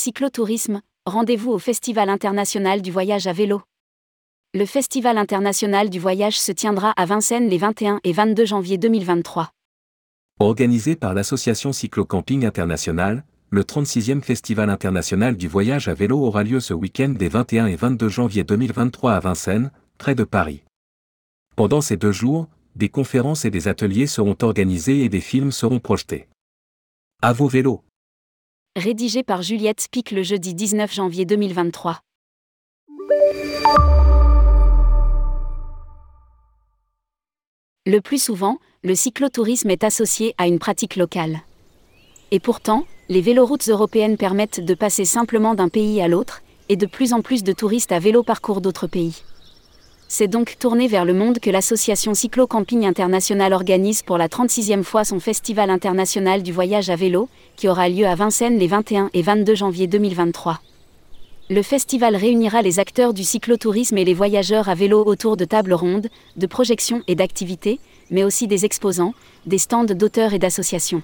Cyclotourisme, rendez-vous au Festival international du voyage à vélo. Le Festival international du voyage se tiendra à Vincennes les 21 et 22 janvier 2023. Organisé par l'Association Cyclo-Camping International, le 36e Festival international du voyage à vélo aura lieu ce week-end des 21 et 22 janvier 2023 à Vincennes, près de Paris. Pendant ces deux jours, des conférences et des ateliers seront organisés et des films seront projetés. À vos vélos Rédigé par Juliette Spic le jeudi 19 janvier 2023. Le plus souvent, le cyclotourisme est associé à une pratique locale. Et pourtant, les véloroutes européennes permettent de passer simplement d'un pays à l'autre, et de plus en plus de touristes à vélo parcourent d'autres pays. C'est donc tourné vers le monde que l'association Cyclo-Camping International organise pour la 36e fois son Festival international du voyage à vélo, qui aura lieu à Vincennes les 21 et 22 janvier 2023. Le festival réunira les acteurs du cyclotourisme et les voyageurs à vélo autour de tables rondes, de projections et d'activités, mais aussi des exposants, des stands d'auteurs et d'associations.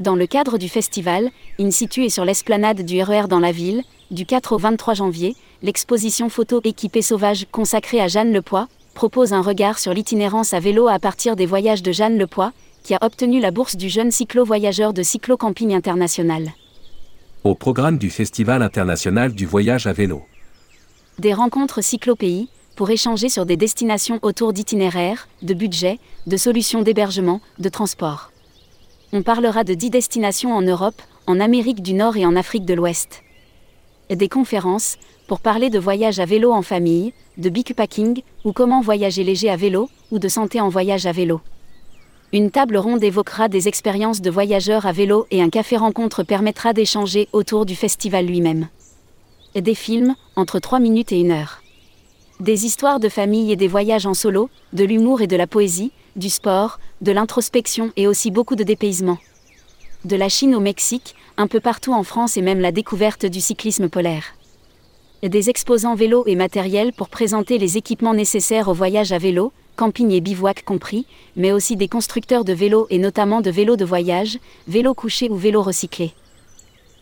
Dans le cadre du festival, in situ et sur l'esplanade du RER e dans la ville, du 4 au 23 janvier, l'exposition photo équipée sauvage consacrée à Jeanne Lepoix propose un regard sur l'itinérance à vélo à partir des voyages de Jeanne Lepoix, qui a obtenu la bourse du jeune cyclo-voyageur de Cyclo Camping International. Au programme du Festival international du voyage à vélo. Des rencontres cyclo-pays, pour échanger sur des destinations autour d'itinéraires, de budgets, de solutions d'hébergement, de transport. On parlera de 10 destinations en Europe, en Amérique du Nord et en Afrique de l'Ouest. Des conférences, pour parler de voyage à vélo en famille, de packing, ou comment voyager léger à vélo, ou de santé en voyage à vélo. Une table ronde évoquera des expériences de voyageurs à vélo et un café-rencontre permettra d'échanger autour du festival lui-même. Des films, entre 3 minutes et 1 heure. Des histoires de famille et des voyages en solo, de l'humour et de la poésie, du sport, de l'introspection et aussi beaucoup de dépaysement. De la Chine au Mexique, un peu partout en France et même la découverte du cyclisme polaire des exposants vélo et matériel pour présenter les équipements nécessaires au voyage à vélo, camping et bivouac compris, mais aussi des constructeurs de vélos et notamment de vélos de voyage, vélos couchés ou vélos recyclés.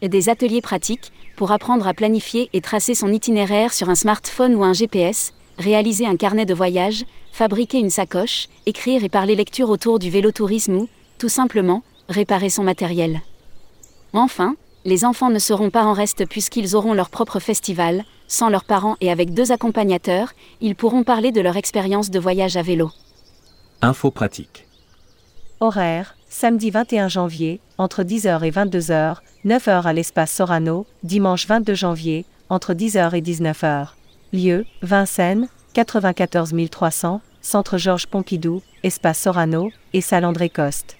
Des ateliers pratiques, pour apprendre à planifier et tracer son itinéraire sur un smartphone ou un GPS, réaliser un carnet de voyage, fabriquer une sacoche, écrire et parler lecture autour du vélotourisme ou, tout simplement, réparer son matériel. Enfin, les enfants ne seront pas en reste puisqu'ils auront leur propre festival, sans leurs parents et avec deux accompagnateurs, ils pourront parler de leur expérience de voyage à vélo. Info pratique. Horaire, samedi 21 janvier, entre 10h et 22h, 9h à l'espace Sorano, dimanche 22 janvier, entre 10h et 19h. Lieu, Vincennes, 94 300, Centre Georges Pompidou, Espace Sorano, et Salle André Coste.